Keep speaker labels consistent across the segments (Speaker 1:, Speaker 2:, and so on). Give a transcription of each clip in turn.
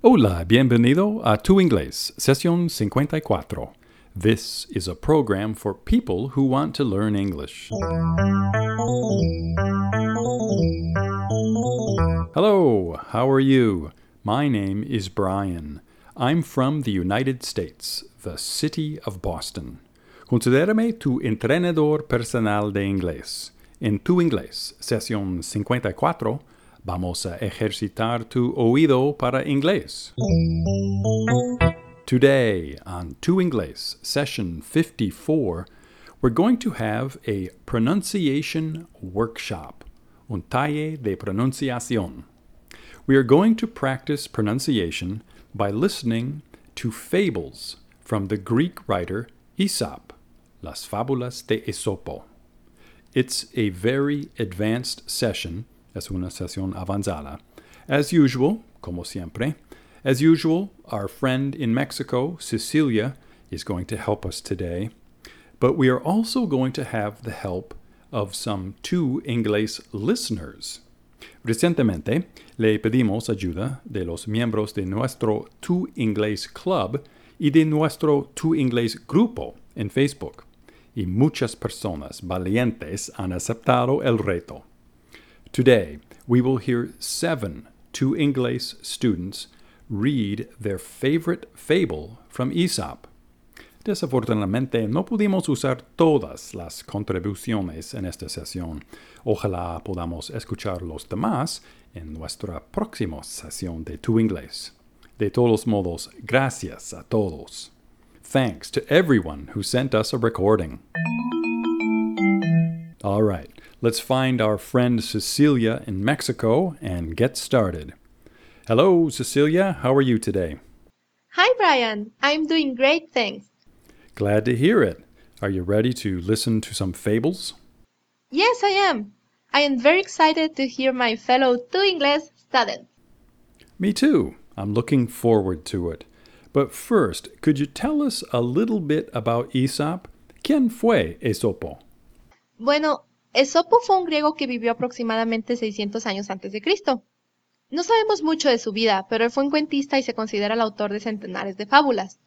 Speaker 1: Hola, bienvenido a Tu Inglés, sesión 54. This is a program for people who want to learn English. Hello, how are you? My name is Brian. I'm from the United States, the city of Boston. Considérame tu entrenador personal de inglés. En Tu Inglés, sesión 54, vamos a ejercitar tu oído para inglés. Today, on Tu Inglés, session 54, we're going to have a pronunciation workshop, un talle de pronunciación. We are going to practice pronunciation by listening to fables from the Greek writer Aesop, Las Fábulas de Esopo. It's a very advanced session, es una sesión avanzada. As usual, como siempre, as usual, our friend in Mexico, Cecilia, is going to help us today. But we are also going to have the help of some Tu Inglés listeners. Recientemente le pedimos ayuda de los miembros de nuestro Tu Inglés Club y de nuestro Tu Inglés Grupo en Facebook. Y muchas personas valientes han aceptado el reto. Today, we will hear seven Tu Inglés students read their favorite fable from Aesop. Desafortunadamente, no pudimos usar todas las contribuciones en esta sesión. Ojalá podamos escuchar los demás en nuestra próxima sesión de Tu Inglés. De todos modos, gracias a todos. Thanks to everyone who sent us a recording. All right, let's find our friend Cecilia in Mexico and get started. Hello, Cecilia. How are you today?
Speaker 2: Hi, Brian. I'm doing great, thanks.
Speaker 1: Glad to hear it. Are you ready to listen to some fables?
Speaker 2: Yes, I am. I am very excited to hear my fellow Tu Inglés students.
Speaker 1: Me too. I'm looking forward to it. But first, could you tell us a little bit about Aesop? ¿Quién fue Esopo?
Speaker 2: Bueno, Esopo fue un griego que vivió aproximadamente 600 años antes de Cristo. No sabemos mucho de su vida, pero él fue un cuentista y se considera el autor de centenares de fábulas.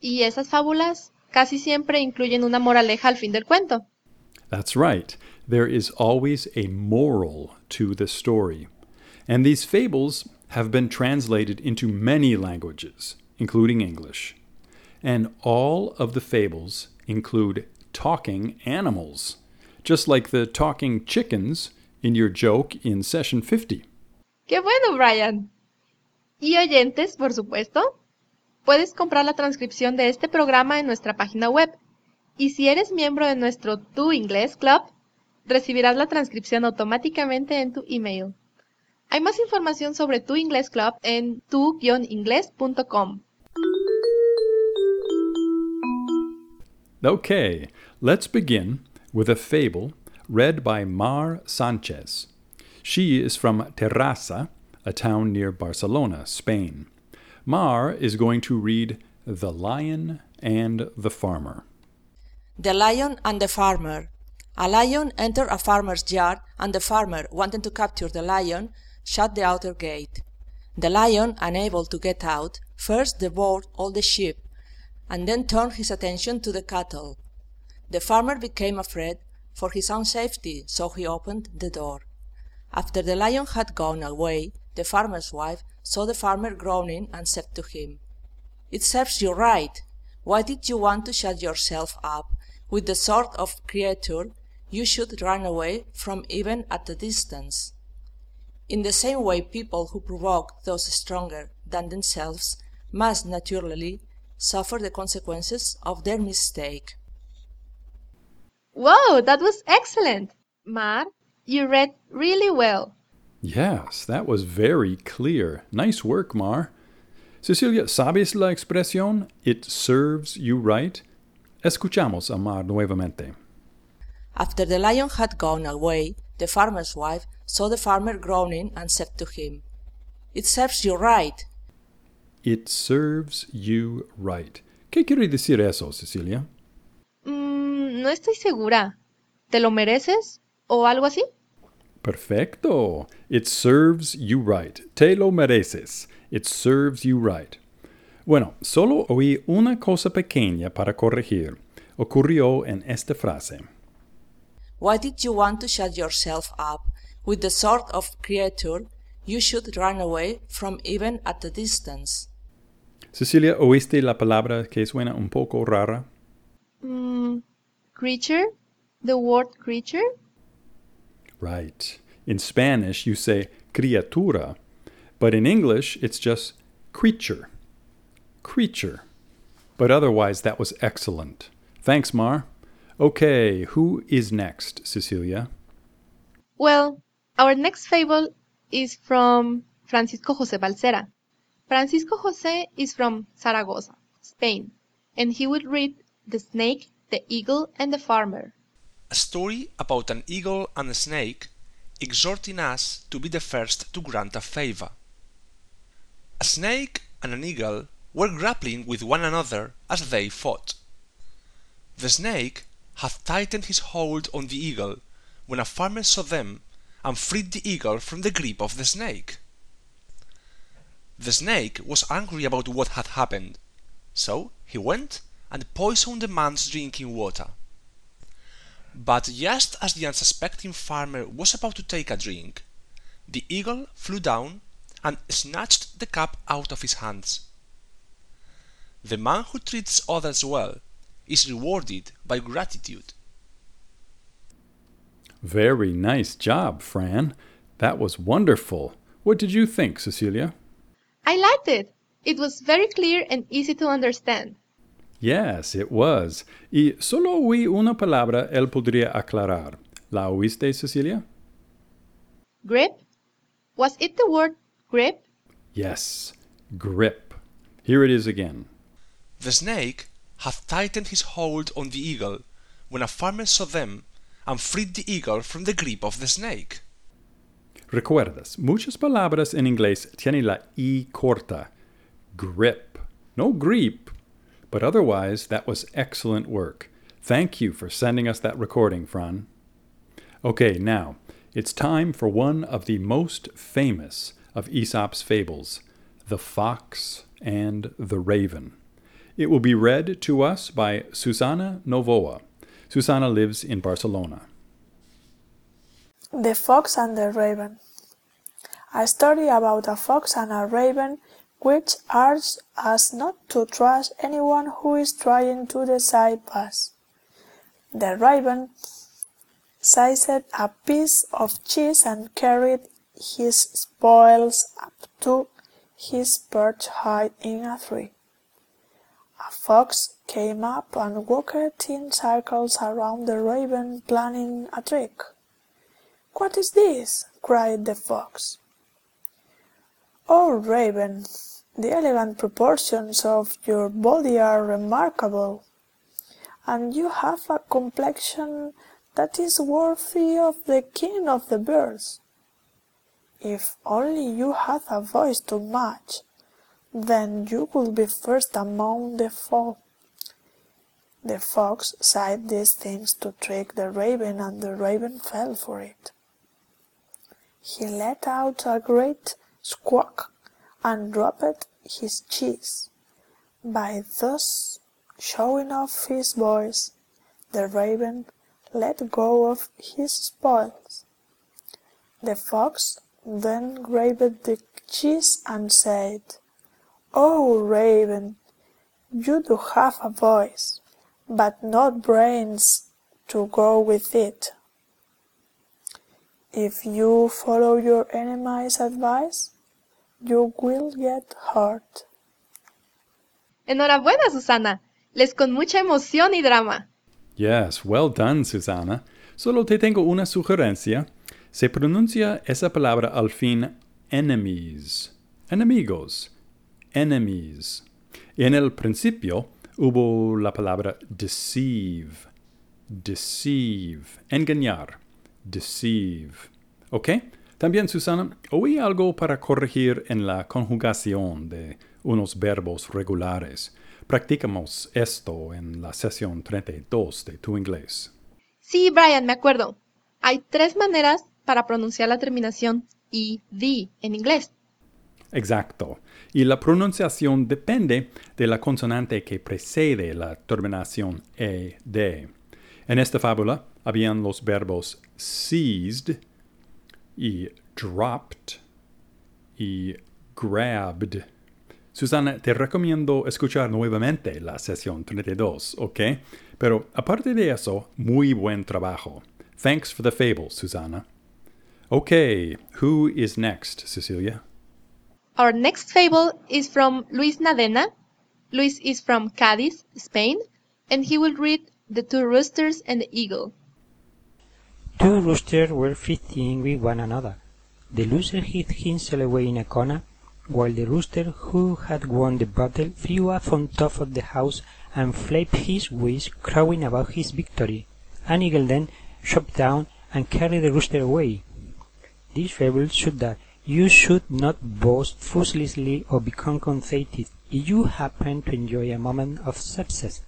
Speaker 2: Y esas fábulas casi siempre incluyen una moraleja al fin del cuento.
Speaker 1: That's right. There is always a moral to the story. And these fables have been translated into many languages, including English. And all of the fables include talking animals, just like the talking chickens in your joke in session 50.
Speaker 2: ¡Qué bueno, Brian! Y oyentes, por supuesto, puedes comprar la transcripción de este programa en nuestra página web. Y si eres miembro de nuestro Tu Inglés Club, recibirás la transcripción automáticamente en tu email. Hay más información sobre Tu Inglés Club en tu-inglés.com.
Speaker 1: Okay, let's begin with a fable read by Mar Sanchez. She is from Terrassa, a town near Barcelona, Spain. Mar is going to read The Lion and the Farmer.
Speaker 3: The Lion and the Farmer. A lion entered a farmer's yard, and the farmer, wanting to capture the lion, shut the outer gate. The lion, unable to get out, first devoured all the sheep, and then turned his attention to the cattle. The farmer became afraid for his own safety, so he opened the door. After the lion had gone away, the farmer's wife saw the farmer groaning and said to him, It serves you right. Why did you want to shut yourself up with the sort of creature you should run away from even at a distance? In the same way, people who provoke those stronger than themselves must naturally suffer the consequences of their mistake.
Speaker 2: Wow, that was excellent! Mar, you read really well.
Speaker 1: Yes, that was very clear. Nice work, Mar. Cecilia, ¿sabes la expresión it serves you right? Escuchamos a Mar nuevamente.
Speaker 3: After the lion had gone away, the farmer's wife saw the farmer groaning and said to him, It serves you right.
Speaker 1: It serves you right. ¿Qué quiere decir eso, Cecilia?
Speaker 2: No estoy segura. ¿Te lo mereces? ¿O algo así?
Speaker 1: Perfecto. It serves you right. Te lo mereces. It serves you right. Bueno, solo oí una cosa pequeña para corregir. Ocurrió en esta frase.
Speaker 3: Why did you want to shut yourself up with the sort of creature you should run away from even at a distance?
Speaker 1: Cecilia, ¿oíste la palabra que suena un poco rara?
Speaker 2: Mm, creature? The word creature?
Speaker 1: Right. In Spanish, you say criatura, but in English, it's just creature. Creature. But otherwise, that was excellent. Thanks, Mar. Okay, who is next, Cecilia?
Speaker 2: Well, our next fable is from Francisco Jose Balsera. Francisco Jose is from Zaragoza, Spain, and he would read The Snake, the Eagle, and the Farmer.
Speaker 4: A story about an eagle and a snake exhorting us to be the first to grant a favor. A snake and an eagle were grappling with one another as they fought. The snake had tightened his hold on the eagle when a farmer saw them and freed the eagle from the grip of the snake. The snake was angry about what had happened, so he went and poisoned the man's drinking water. But just as the unsuspecting farmer was about to take a drink, the eagle flew down and snatched the cup out of his hands. The man who treats others well is rewarded by gratitude.
Speaker 1: Very nice job, Fran. That was wonderful. What did you think, Cecilia?
Speaker 2: I liked it. It was very clear and easy to understand.
Speaker 1: Yes, it was. Y solo oí una palabra él podría aclarar. ¿La oíste, Cecilia?
Speaker 2: Grip? Was it the word grip?
Speaker 1: Yes, grip. Here it is again.
Speaker 4: The snake had tightened his hold on the eagle when a farmer saw them and freed the eagle from the grip of the snake.
Speaker 1: Recuerdas, muchas palabras en inglés tienen la i corta. Grip. No grip. But otherwise, that was excellent work. Thank you for sending us that recording, Fran. Okay, now, it's time for one of the most famous of Aesop's fables The Fox and the Raven. It will be read to us by Susana Novoa. Susana lives in Barcelona.
Speaker 5: The Fox and the Raven. A story about a fox and a raven which urges us not to trust anyone who is trying to decide us. The raven seized a piece of cheese and carried his spoils up to his perch high in a tree. A fox came up and walked in circles around the raven planning a trick. What is this? cried the fox. Oh, raven, the elegant proportions of your body are remarkable, and you have a complexion that is worthy of the king of the birds. If only you had a voice to match, then you would be first among the folk. The fox said these things to trick the raven, and the raven fell for it. He let out a great squawk and dropped his cheese. By thus showing off his voice, the raven let go of his spoils. The fox then grabbed the cheese and said, Oh, raven, you do have a voice, but not brains to go with it. If you follow your enemy's advice, you will get hurt.
Speaker 2: Enhorabuena, Susana. Les con mucha emoción y drama.
Speaker 1: Yes, well done, Susana. Solo te tengo una sugerencia. Se pronuncia esa palabra al fin enemies. Enemigos. Enemies. Y en el principio hubo la palabra deceive. Deceive. Engañar. Deceive. ¿Ok? También, Susana, oí algo para corregir en la conjugación de unos verbos regulares. Practicamos esto en la sesión 32 de tu inglés.
Speaker 2: Sí, Brian, me acuerdo. Hay tres maneras para pronunciar la terminación the en inglés.
Speaker 1: Exacto. Y la pronunciación depende de la consonante que precede la terminación ed. En esta fábula habían los verbos seized y dropped y grabbed. Susana, te recomiendo escuchar nuevamente la sesión 32, ¿ok? Pero aparte de eso, muy buen trabajo. Thanks for the fable, Susana. Okay, who is next, Cecilia?
Speaker 2: Our next fable is from Luis Nadena. Luis is from Cadiz, Spain, and he will read The Two Roosters and the Eagle.
Speaker 6: Two roosters were fighting with one another. The loser hid himself away in a corner, while the rooster who had won the battle flew up on top of the house and flapped his wings, crowing about his victory. An eagle then swooped down and carried the rooster away. This fable shows that you should not boast foolishly or become conceited if you happen to enjoy a moment of success.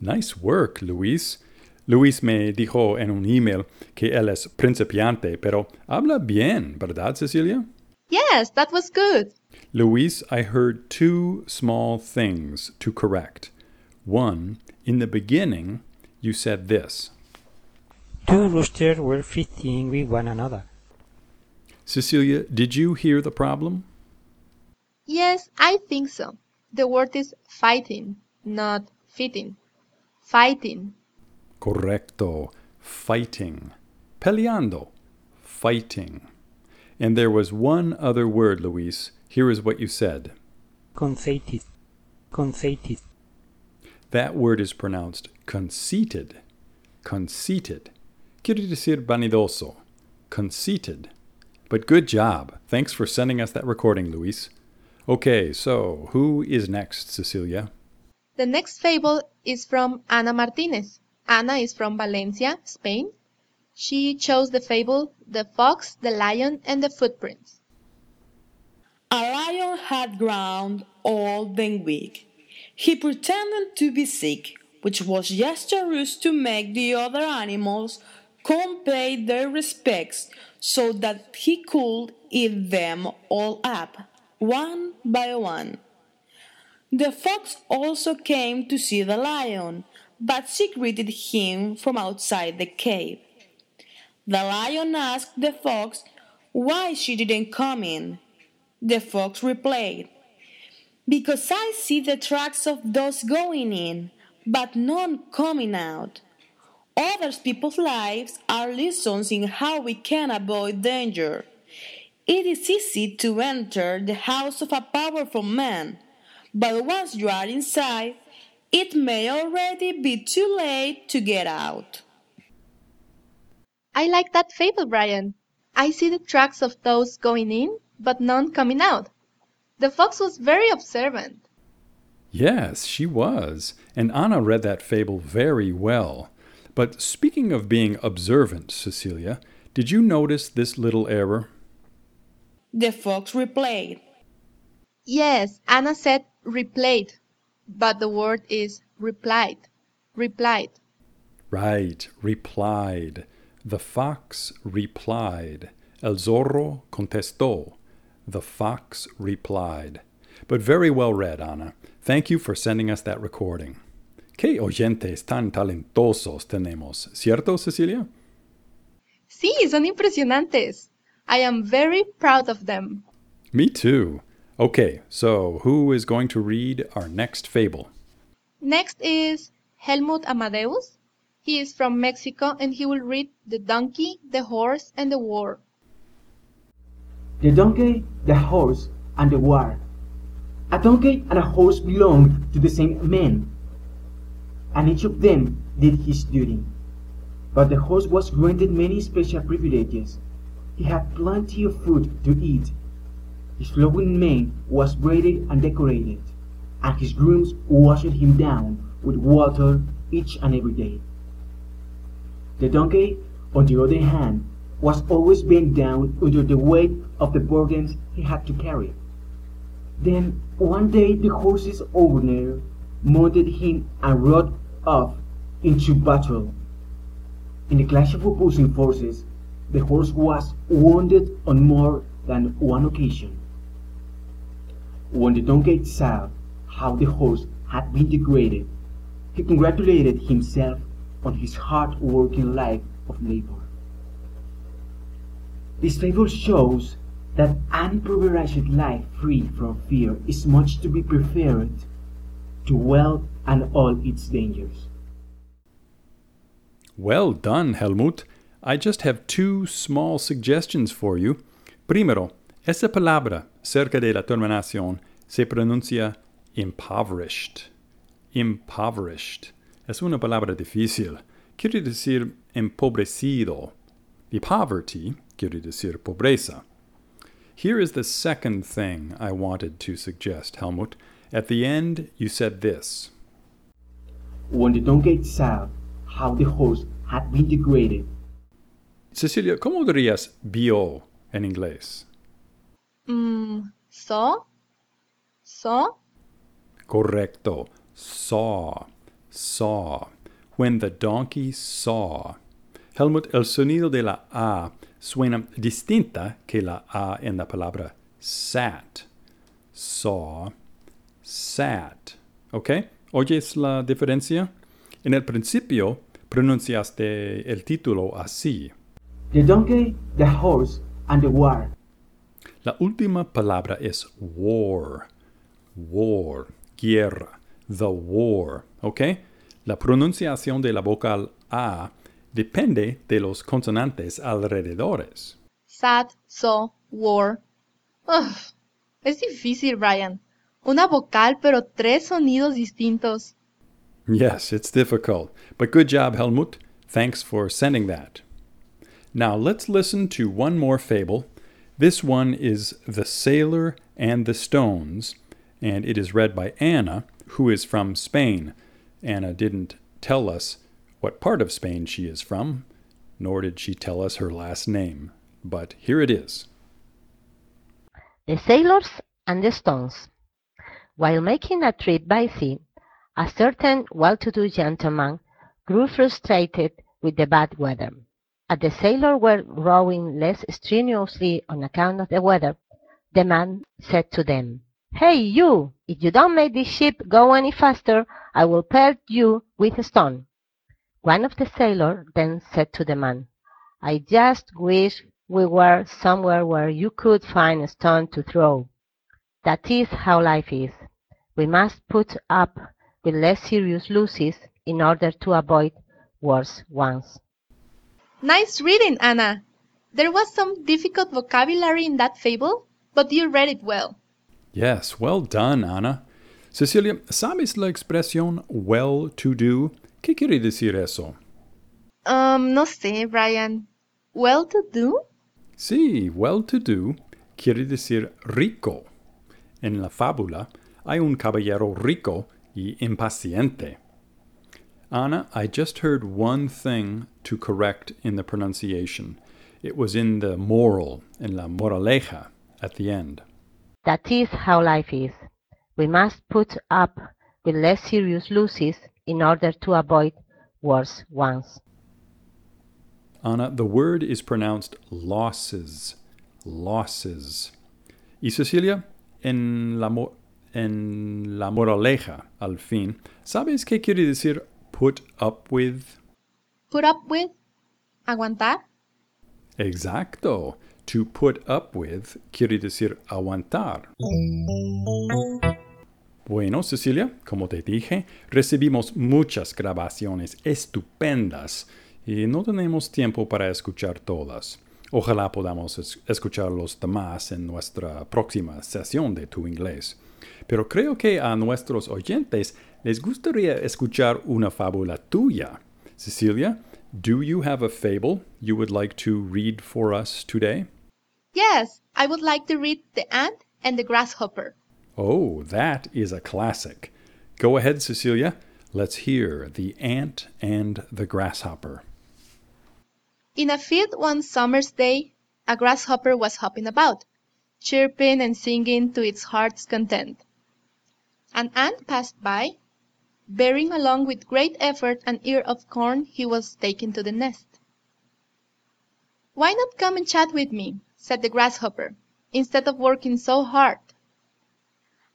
Speaker 1: Nice work, Luis. Luis me dijo en un email que él es principiante, pero habla bien, ¿verdad, Cecilia?
Speaker 2: Yes, that was good.
Speaker 1: Luis, I heard two small things to correct. One, in the beginning, you said this.
Speaker 6: Two roosters were fighting with one another.
Speaker 1: Cecilia, did you hear the problem?
Speaker 2: Yes, I think so. The word is fighting, not fitting. Fighting.
Speaker 1: Correcto. Fighting. Peleando. Fighting. And there was one other word, Luis. Here is what you said.
Speaker 6: Conceited. Conceited.
Speaker 1: That word is pronounced conceited. Conceited. Quiere decir vanidoso. Conceited. But good job. Thanks for sending us that recording, Luis. Okay, so who is next, Cecilia?
Speaker 2: The next fable is from Ana Martinez. Ana is from Valencia, Spain. She chose the fable The Fox, the Lion, and the Footprints.
Speaker 7: A lion had ground old and weak. He pretended to be sick, which was just a ruse to make the other animals come pay their respects so that he could eat them all up, one by one. The fox also came to see the lion, but she greeted him from outside the cave. The lion asked the fox why she didn't come in. The fox replied, Because I see the tracks of those going in, but none coming out. Other people's lives are lessons in how we can avoid danger. It is easy to enter the house of a powerful man, but once you are inside, it may already be too late to get out.
Speaker 2: I like that fable, Brian. I see the tracks of those going in, but none coming out. The fox was very observant.
Speaker 1: Yes, she was. And Anna read that fable very well. But speaking of being observant, Cecilia, did you notice this little error?
Speaker 7: The fox replayed.
Speaker 2: Yes, Anna said replayed, but the word is replied. Replied.
Speaker 1: Right, replied. The fox replied. El zorro contestó. The fox replied. But very well read, Anna. Thank you for sending us that recording. ¿Qué oyentes tan talentosos tenemos? ¿Cierto, Cecilia?
Speaker 2: Sí, son impresionantes. I am very proud of them.
Speaker 1: Me too. Okay, so who is going to read our next fable?
Speaker 2: Next is Helmut Amadeus. He is from Mexico and he will read The Donkey, the Horse, and the War.
Speaker 8: The donkey, the horse, and the war. A donkey and a horse belonged to the same man, and each of them did his duty. But the horse was granted many special privileges. He had plenty of food to eat. His flowing mane was braided and decorated, and his grooms washed him down with water each and every day. The donkey, on the other hand, was always bent down under the weight of the burdens he had to carry. Then one day the horse's owner mounted him and rode off into battle. In the clash of opposing forces, the horse was wounded on more than one occasion. When the donkey saw how the horse had been degraded, he congratulated himself on his hard working life of labor. This fable shows that an impoverished life free from fear is much to be preferred to wealth and all its dangers.
Speaker 1: Well done, Helmut. I just have two small suggestions for you. Primero, esa palabra cerca de la terminación se pronuncia impoverished. Impoverished. Es una palabra difícil. Quiere decir empobrecido. The poverty quiere decir pobreza. Here is the second thing I wanted to suggest, Helmut. At the end, you said this.
Speaker 8: When the donkey saw how the horse had been degraded,
Speaker 1: Cecilia, ¿cómo dirías vio en inglés?
Speaker 2: Mm, ¿so? ¿So?
Speaker 1: Correcto. Saw. Saw. When the donkey saw. Helmut, el sonido de la A suena distinta que la A en la palabra sat. Saw. Sat. ¿Ok? ¿Oyes la diferencia? En el principio pronunciaste el título así.
Speaker 8: the donkey, the horse, and the war.
Speaker 1: La última palabra es war. War. Guerra. The war. ¿Ok? La pronunciación de la vocal A depende de los consonantes alrededores.
Speaker 2: Sad, so, war. Ugh, es difícil, Brian. Una vocal, pero tres sonidos distintos.
Speaker 1: Yes, it's difficult. But good job, Helmut. Thanks for sending that. Now let's listen to one more fable. This one is The Sailor and the Stones, and it is read by Anna, who is from Spain. Anna didn't tell us what part of Spain she is from, nor did she tell us her last name. But here it is.
Speaker 9: The Sailors and the Stones. While making a trip by sea, a certain well-to-do gentleman grew frustrated with the bad weather. As the sailors were rowing less strenuously on account of the weather, the man said to them, Hey, you! If you don't make this ship go any faster, I will pelt you with a stone. One of the sailors then said to the man, I just wish we were somewhere where you could find a stone to throw. That is how life is. We must put up with less serious losses in order to avoid worse ones.
Speaker 2: Nice reading, Anna. There was some difficult vocabulary in that fable, but you read it well.
Speaker 1: Yes, well done, Anna. Cecilia, ¿sabes la expresión well to do? ¿Qué quiere decir eso?
Speaker 2: Um, no sé, Brian. Well to do?
Speaker 1: Sí, well to do quiere decir rico. En la fábula hay un caballero rico y impaciente. Anna, I just heard one thing to correct in the pronunciation. It was in the moral, in la moraleja, at the end.
Speaker 9: That is how life is. We must put up with less serious losses in order to avoid worse ones.
Speaker 1: Anna, the word is pronounced losses. Losses. Y Cecilia, en la, mo- en la moraleja, al fin, ¿sabes qué quiere decir put up with?
Speaker 2: Put up with? Aguantar?
Speaker 1: Exacto. To put up with quiere decir aguantar. Bueno, Cecilia, como te dije, recibimos muchas grabaciones estupendas y no tenemos tiempo para escuchar todas. Ojalá podamos es- escuchar los demás en nuestra próxima sesión de Tu Inglés. Pero creo que a nuestros oyentes les gustaría escuchar una fábula tuya. Cecilia, do you have a fable you would like to read for us today?
Speaker 2: Yes, I would like to read The Ant and the Grasshopper.
Speaker 1: Oh, that is a classic. Go ahead, Cecilia. Let's hear The Ant and the Grasshopper.
Speaker 2: In a field one summer's day, a grasshopper was hopping about, chirping and singing to its heart's content. An ant passed by, bearing along with great effort an ear of corn he was taking to the nest. Why not come and chat with me? said the grasshopper. instead of working so hard.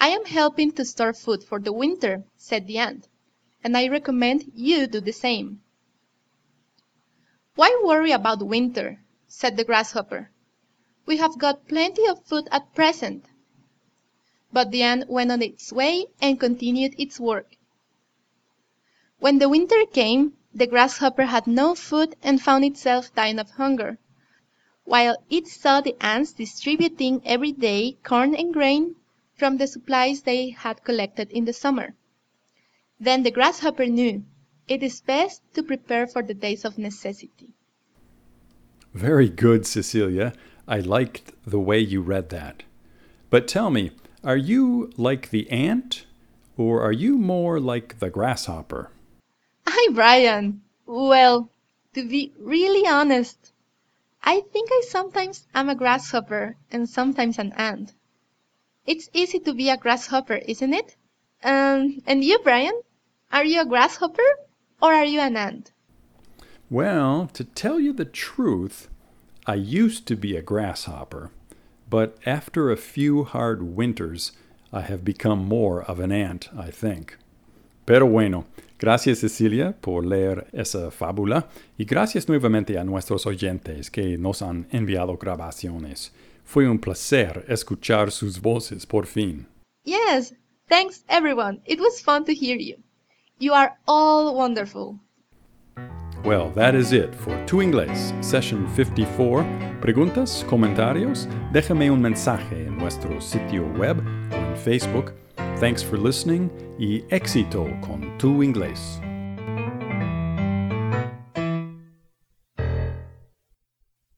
Speaker 2: I am helping to store food for the winter, said the ant, and I recommend you do the same. Why worry about winter? said the grasshopper. We have got plenty of food at present. But the ant went on its way and continued its work. When the winter came, the grasshopper had no food and found itself dying of hunger, while it saw the ants distributing every day corn and grain from the supplies they had collected in the summer. Then the grasshopper knew it is best to prepare for the days of necessity.
Speaker 1: Very good, Cecilia. I liked the way you read that. But tell me, are you like the ant, or are you more like the grasshopper?
Speaker 2: Hi, Brian. Well, to be really honest, I think I sometimes am a grasshopper and sometimes an ant. It's easy to be a grasshopper, isn't it? Um, and you, Brian? Are you a grasshopper or are you an ant?
Speaker 1: Well, to tell you the truth, I used to be a grasshopper, but after a few hard winters, I have become more of an ant, I think. Pero bueno, Gracias Cecilia por leer esa fábula y gracias nuevamente a nuestros oyentes que nos han enviado grabaciones. Fue un placer escuchar sus voces por fin.
Speaker 2: Yes, thanks everyone. It was fun to hear you. You are all wonderful.
Speaker 1: Well, that is it for Tu Inglés, Session 54. Preguntas, comentarios, déjame un mensaje en nuestro sitio web o en Facebook Thanks for listening y éxito con tu inglés.